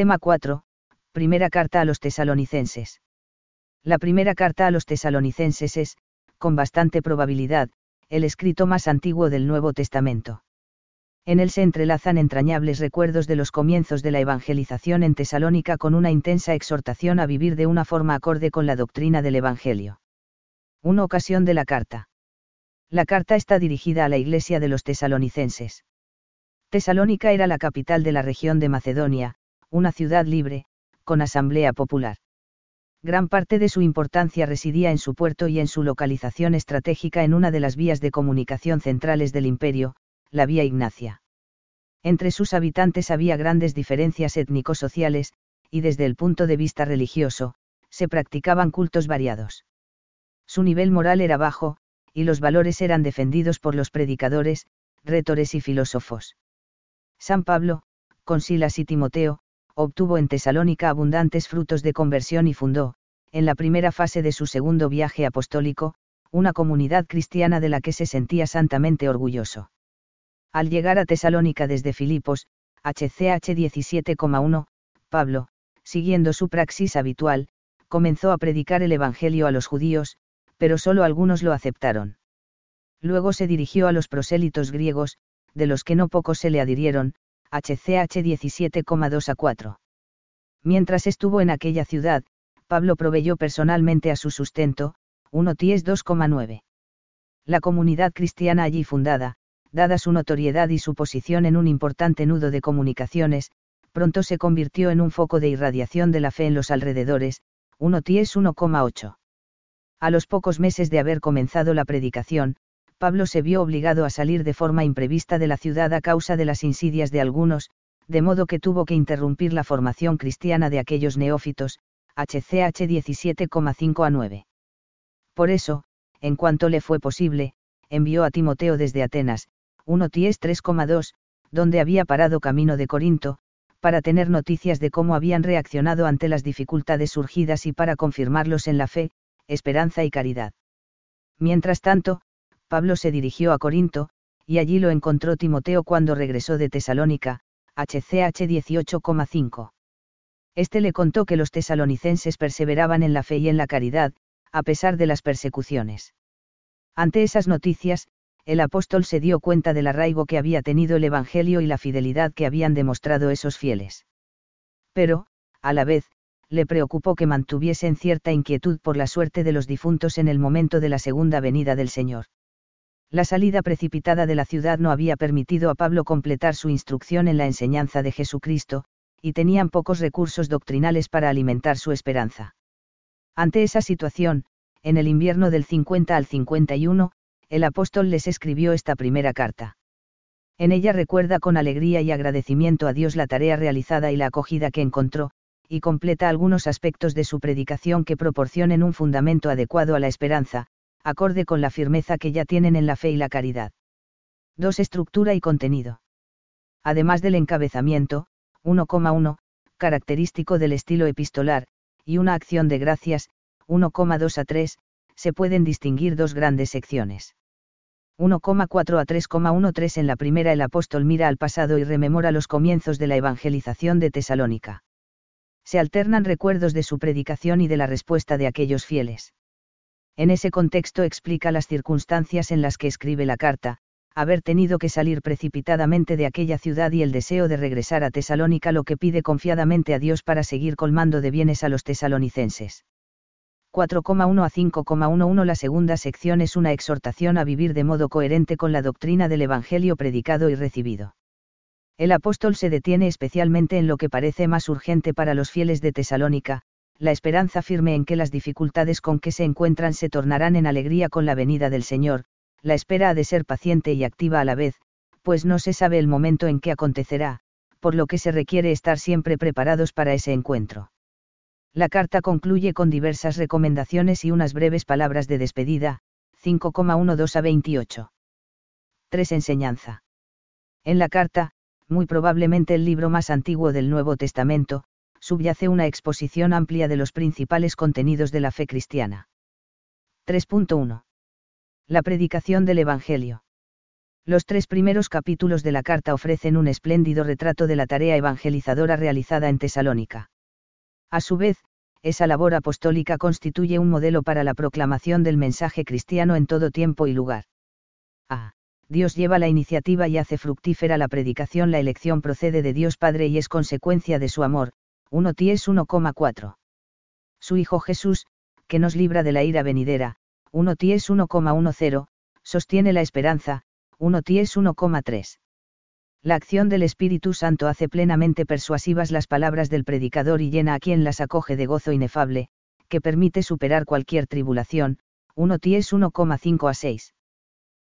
Tema 4. Primera carta a los tesalonicenses. La primera carta a los tesalonicenses es, con bastante probabilidad, el escrito más antiguo del Nuevo Testamento. En él se entrelazan entrañables recuerdos de los comienzos de la evangelización en Tesalónica con una intensa exhortación a vivir de una forma acorde con la doctrina del Evangelio. Una ocasión de la carta. La carta está dirigida a la iglesia de los tesalonicenses. Tesalónica era la capital de la región de Macedonia, una ciudad libre, con asamblea popular. Gran parte de su importancia residía en su puerto y en su localización estratégica en una de las vías de comunicación centrales del imperio, la Vía Ignacia. Entre sus habitantes había grandes diferencias étnico-sociales, y desde el punto de vista religioso, se practicaban cultos variados. Su nivel moral era bajo, y los valores eran defendidos por los predicadores, retores y filósofos. San Pablo, con Silas y Timoteo, obtuvo en Tesalónica abundantes frutos de conversión y fundó, en la primera fase de su segundo viaje apostólico, una comunidad cristiana de la que se sentía santamente orgulloso. Al llegar a Tesalónica desde Filipos, HCH 17,1, Pablo, siguiendo su praxis habitual, comenzó a predicar el Evangelio a los judíos, pero solo algunos lo aceptaron. Luego se dirigió a los prosélitos griegos, de los que no pocos se le adhirieron, HCH 17,2 a 4. Mientras estuvo en aquella ciudad, Pablo proveyó personalmente a su sustento, 1 Ties 2,9. La comunidad cristiana allí fundada, dada su notoriedad y su posición en un importante nudo de comunicaciones, pronto se convirtió en un foco de irradiación de la fe en los alrededores, 1 Ties 1,8. A los pocos meses de haber comenzado la predicación, Pablo se vio obligado a salir de forma imprevista de la ciudad a causa de las insidias de algunos, de modo que tuvo que interrumpir la formación cristiana de aquellos neófitos, HCH 17,5 a 9. Por eso, en cuanto le fue posible, envió a Timoteo desde Atenas, 1 Ties 3,2, donde había parado camino de Corinto, para tener noticias de cómo habían reaccionado ante las dificultades surgidas y para confirmarlos en la fe, esperanza y caridad. Mientras tanto, Pablo se dirigió a Corinto, y allí lo encontró Timoteo cuando regresó de Tesalónica, HCH 18,5. Este le contó que los tesalonicenses perseveraban en la fe y en la caridad, a pesar de las persecuciones. Ante esas noticias, el apóstol se dio cuenta del arraigo que había tenido el Evangelio y la fidelidad que habían demostrado esos fieles. Pero, a la vez, le preocupó que mantuviesen cierta inquietud por la suerte de los difuntos en el momento de la segunda venida del Señor. La salida precipitada de la ciudad no había permitido a Pablo completar su instrucción en la enseñanza de Jesucristo, y tenían pocos recursos doctrinales para alimentar su esperanza. Ante esa situación, en el invierno del 50 al 51, el apóstol les escribió esta primera carta. En ella recuerda con alegría y agradecimiento a Dios la tarea realizada y la acogida que encontró, y completa algunos aspectos de su predicación que proporcionen un fundamento adecuado a la esperanza, acorde con la firmeza que ya tienen en la fe y la caridad. 2. Estructura y contenido. Además del encabezamiento, 1,1, característico del estilo epistolar, y una acción de gracias, 1,2 a 3, se pueden distinguir dos grandes secciones. 1,4 a 3,13 en la primera el apóstol mira al pasado y rememora los comienzos de la evangelización de Tesalónica. Se alternan recuerdos de su predicación y de la respuesta de aquellos fieles. En ese contexto explica las circunstancias en las que escribe la carta, haber tenido que salir precipitadamente de aquella ciudad y el deseo de regresar a Tesalónica lo que pide confiadamente a Dios para seguir colmando de bienes a los tesalonicenses. 4,1 a 5,11 La segunda sección es una exhortación a vivir de modo coherente con la doctrina del Evangelio predicado y recibido. El apóstol se detiene especialmente en lo que parece más urgente para los fieles de Tesalónica, la esperanza firme en que las dificultades con que se encuentran se tornarán en alegría con la venida del Señor, la espera ha de ser paciente y activa a la vez, pues no se sabe el momento en que acontecerá, por lo que se requiere estar siempre preparados para ese encuentro. La carta concluye con diversas recomendaciones y unas breves palabras de despedida, 5,12 a 28. 3. Enseñanza. En la carta, muy probablemente el libro más antiguo del Nuevo Testamento, subyace una exposición amplia de los principales contenidos de la fe cristiana. 3.1. La predicación del Evangelio. Los tres primeros capítulos de la carta ofrecen un espléndido retrato de la tarea evangelizadora realizada en Tesalónica. A su vez, esa labor apostólica constituye un modelo para la proclamación del mensaje cristiano en todo tiempo y lugar. A. Dios lleva la iniciativa y hace fructífera la predicación. La elección procede de Dios Padre y es consecuencia de su amor. 1 Ties 1,4. Su Hijo Jesús, que nos libra de la ira venidera. 1 Ties 1,10, sostiene la esperanza. 1 Ties 1,3. La acción del Espíritu Santo hace plenamente persuasivas las palabras del predicador y llena a quien las acoge de gozo inefable, que permite superar cualquier tribulación. 1 Ties 1,5 a 6.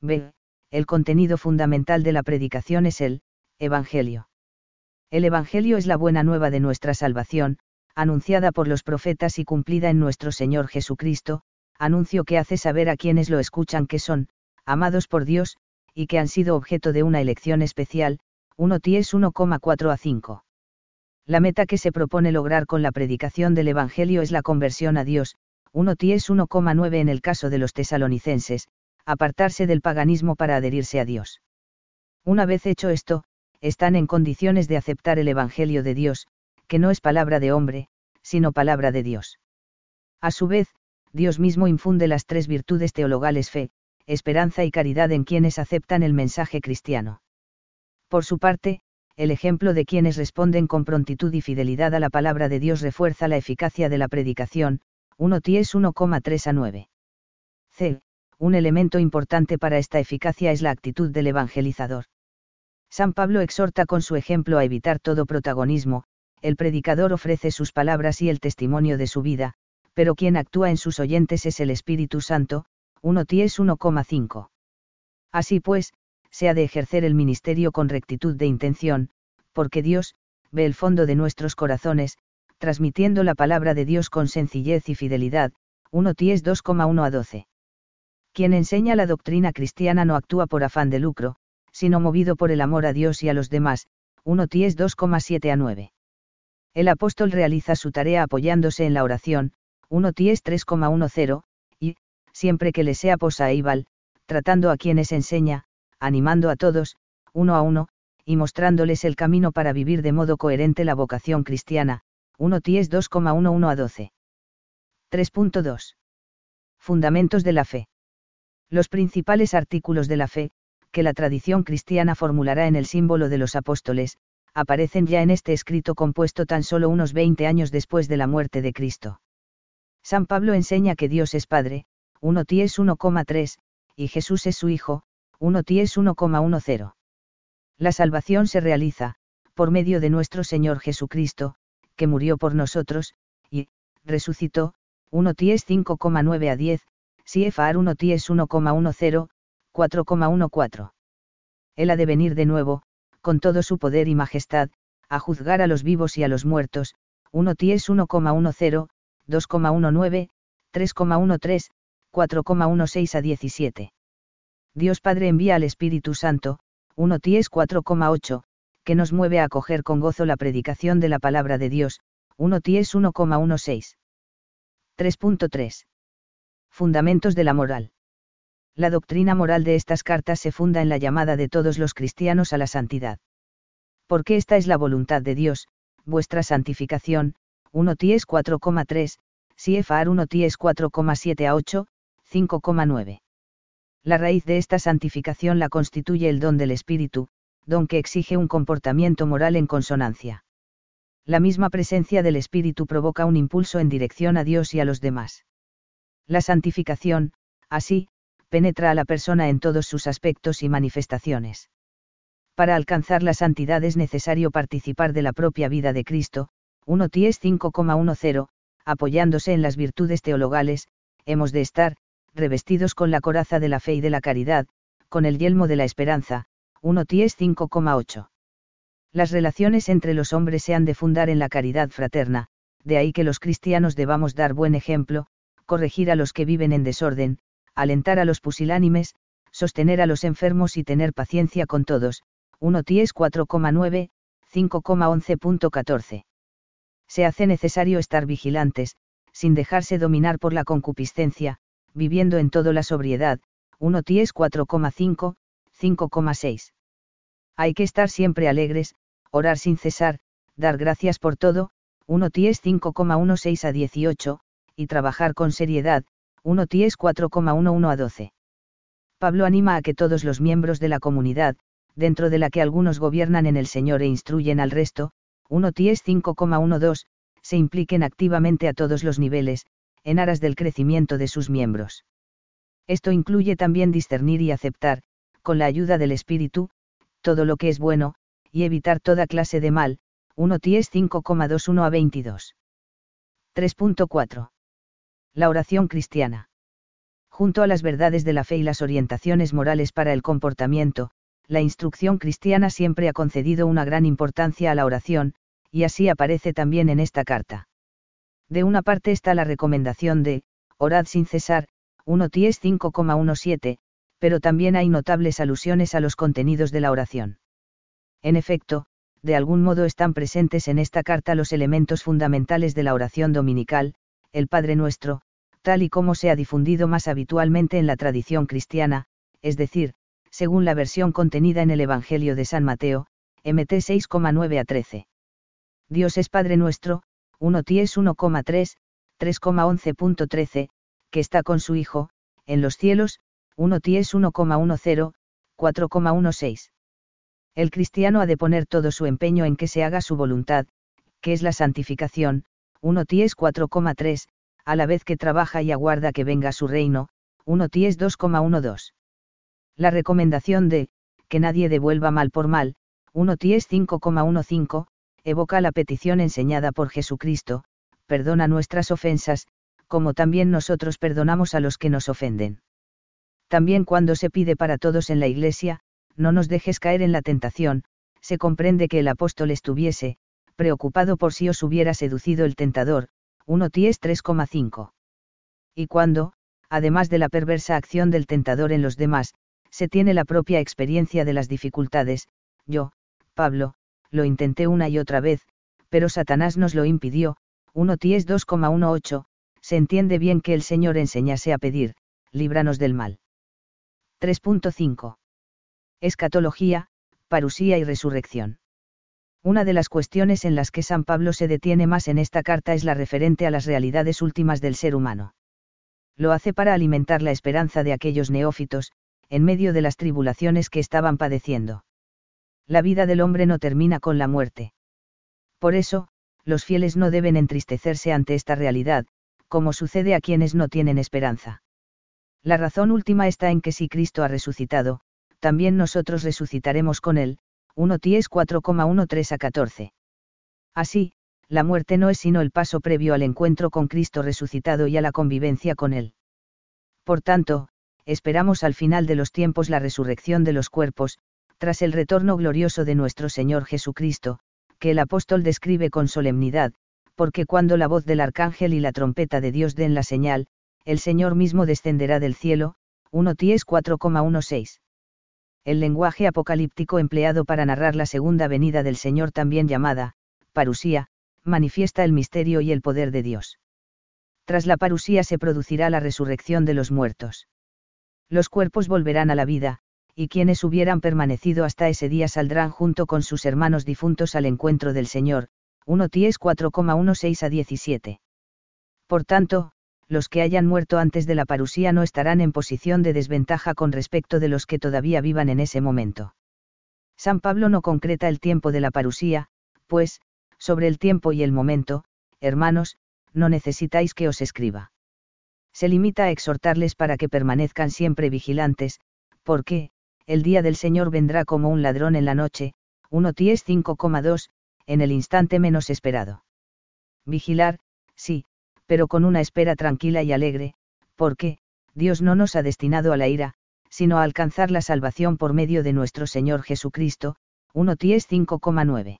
B. El contenido fundamental de la predicación es el Evangelio. El Evangelio es la buena nueva de nuestra salvación, anunciada por los profetas y cumplida en nuestro Señor Jesucristo, anuncio que hace saber a quienes lo escuchan que son, amados por Dios, y que han sido objeto de una elección especial, 1 Ties 1,4 a 5. La meta que se propone lograr con la predicación del Evangelio es la conversión a Dios, 1 Ties 1,9 en el caso de los tesalonicenses, apartarse del paganismo para adherirse a Dios. Una vez hecho esto, están en condiciones de aceptar el Evangelio de Dios, que no es palabra de hombre, sino palabra de Dios. A su vez, Dios mismo infunde las tres virtudes teologales fe, esperanza y caridad en quienes aceptan el mensaje cristiano. Por su parte, el ejemplo de quienes responden con prontitud y fidelidad a la palabra de Dios refuerza la eficacia de la predicación, 1 Ties 1,3 a 9. C. Un elemento importante para esta eficacia es la actitud del evangelizador. San Pablo exhorta con su ejemplo a evitar todo protagonismo, el predicador ofrece sus palabras y el testimonio de su vida, pero quien actúa en sus oyentes es el Espíritu Santo, 1 Ties 1,5. Así pues, se ha de ejercer el ministerio con rectitud de intención, porque Dios, ve el fondo de nuestros corazones, transmitiendo la palabra de Dios con sencillez y fidelidad, 1 Ties 2,1 a 12. Quien enseña la doctrina cristiana no actúa por afán de lucro, sino movido por el amor a Dios y a los demás, 1 Ties 2,7 a 9. El apóstol realiza su tarea apoyándose en la oración, 1 Ties 3,10, siempre que le sea posaíbal, tratando a quienes enseña, animando a todos, uno a uno, y mostrándoles el camino para vivir de modo coherente la vocación cristiana, 1 Ties 2,11 a 12. 3.2. Fundamentos de la fe. Los principales artículos de la fe, que la tradición cristiana formulará en el símbolo de los apóstoles, aparecen ya en este escrito compuesto tan solo unos 20 años después de la muerte de Cristo. San Pablo enseña que Dios es Padre, 1 Ties 1,3, y Jesús es su Hijo, 1 Ties 1,10. La salvación se realiza, por medio de nuestro Señor Jesucristo, que murió por nosotros, y, resucitó, 1 Ties 5,9 a 10, CFR 1 Ties 1,10, 4,14. Él ha de venir de nuevo, con todo su poder y majestad, a juzgar a los vivos y a los muertos, 1 Ties 1,10, 2,19, 3,13, 4,16 a 17. Dios Padre envía al Espíritu Santo, 1 Ties 4,8, que nos mueve a acoger con gozo la predicación de la palabra de Dios, 1 Ties 1,16. 3.3. Fundamentos de la moral. La doctrina moral de estas cartas se funda en la llamada de todos los cristianos a la santidad. Porque esta es la voluntad de Dios, vuestra santificación, 1 Ties 4,3, CFR 1 Ties 4,7 a 8, 5,9. La raíz de esta santificación la constituye el don del Espíritu, don que exige un comportamiento moral en consonancia. La misma presencia del Espíritu provoca un impulso en dirección a Dios y a los demás. La santificación, así, penetra a la persona en todos sus aspectos y manifestaciones. Para alcanzar la santidad es necesario participar de la propia vida de Cristo, 1 Ties 5,10, apoyándose en las virtudes teologales, hemos de estar, revestidos con la coraza de la fe y de la caridad, con el yelmo de la esperanza, 1 Ties 5,8. Las relaciones entre los hombres se han de fundar en la caridad fraterna, de ahí que los cristianos debamos dar buen ejemplo, corregir a los que viven en desorden, alentar a los pusilánimes, sostener a los enfermos y tener paciencia con todos, 1 Ties 4,9, 5,11.14. Se hace necesario estar vigilantes, sin dejarse dominar por la concupiscencia, viviendo en todo la sobriedad, 1 Ties 4,5, 5,6. Hay que estar siempre alegres, orar sin cesar, dar gracias por todo, 1 Ties 5,16 a 18, y trabajar con seriedad, 1 Ties 4,11 a 12. Pablo anima a que todos los miembros de la comunidad, dentro de la que algunos gobiernan en el Señor e instruyen al resto, 1 Ties 5,12, se impliquen activamente a todos los niveles, en aras del crecimiento de sus miembros. Esto incluye también discernir y aceptar, con la ayuda del Espíritu, todo lo que es bueno, y evitar toda clase de mal, 1 Ties 5,21 a 22. 3.4. La oración cristiana. Junto a las verdades de la fe y las orientaciones morales para el comportamiento, la instrucción cristiana siempre ha concedido una gran importancia a la oración, y así aparece también en esta carta. De una parte está la recomendación de, orad sin cesar, 1 Ties 5,17, pero también hay notables alusiones a los contenidos de la oración. En efecto, de algún modo están presentes en esta carta los elementos fundamentales de la oración dominical, el Padre Nuestro, tal y como se ha difundido más habitualmente en la tradición cristiana, es decir, según la versión contenida en el Evangelio de San Mateo, MT 6,9 a 13. Dios es Padre nuestro, 1 Ties 1,3, 3,11.13, que está con su Hijo, en los cielos, 1 Ties 1,10, 4,16. El cristiano ha de poner todo su empeño en que se haga su voluntad, que es la santificación, 1 Ties 4,3, a la vez que trabaja y aguarda que venga su reino, 1 Ties 2,12. La recomendación de, que nadie devuelva mal por mal, 1 Ties 5,15, evoca la petición enseñada por Jesucristo, perdona nuestras ofensas, como también nosotros perdonamos a los que nos ofenden. También cuando se pide para todos en la Iglesia, no nos dejes caer en la tentación, se comprende que el apóstol estuviese, preocupado por si os hubiera seducido el tentador, 1 Ties 3,5. Y cuando, además de la perversa acción del tentador en los demás, se tiene la propia experiencia de las dificultades, yo, Pablo, lo intenté una y otra vez, pero Satanás nos lo impidió, 1 Ties 2,18, se entiende bien que el Señor enseñase a pedir, líbranos del mal. 3.5. Escatología, parusía y resurrección. Una de las cuestiones en las que San Pablo se detiene más en esta carta es la referente a las realidades últimas del ser humano. Lo hace para alimentar la esperanza de aquellos neófitos, en medio de las tribulaciones que estaban padeciendo. La vida del hombre no termina con la muerte. Por eso, los fieles no deben entristecerse ante esta realidad, como sucede a quienes no tienen esperanza. La razón última está en que si Cristo ha resucitado, también nosotros resucitaremos con él, 1 Ties 4,13 a 14. Así, la muerte no es sino el paso previo al encuentro con Cristo resucitado y a la convivencia con Él. Por tanto, esperamos al final de los tiempos la resurrección de los cuerpos, tras el retorno glorioso de nuestro Señor Jesucristo, que el apóstol describe con solemnidad, porque cuando la voz del arcángel y la trompeta de Dios den la señal, el Señor mismo descenderá del cielo, 1 Ties 4,16 el lenguaje apocalíptico empleado para narrar la segunda venida del Señor también llamada, parusía, manifiesta el misterio y el poder de Dios. Tras la parusía se producirá la resurrección de los muertos. Los cuerpos volverán a la vida, y quienes hubieran permanecido hasta ese día saldrán junto con sus hermanos difuntos al encuentro del Señor, 1 Ties 4,16 a 17. Por tanto, los que hayan muerto antes de la parusía no estarán en posición de desventaja con respecto de los que todavía vivan en ese momento. San Pablo no concreta el tiempo de la parusía, pues, sobre el tiempo y el momento, hermanos, no necesitáis que os escriba. Se limita a exhortarles para que permanezcan siempre vigilantes, porque, el día del Señor vendrá como un ladrón en la noche, 1 Ties 5,2, en el instante menos esperado. Vigilar, sí, pero con una espera tranquila y alegre, porque, Dios no nos ha destinado a la ira, sino a alcanzar la salvación por medio de nuestro Señor Jesucristo, 1 Ties 5,9.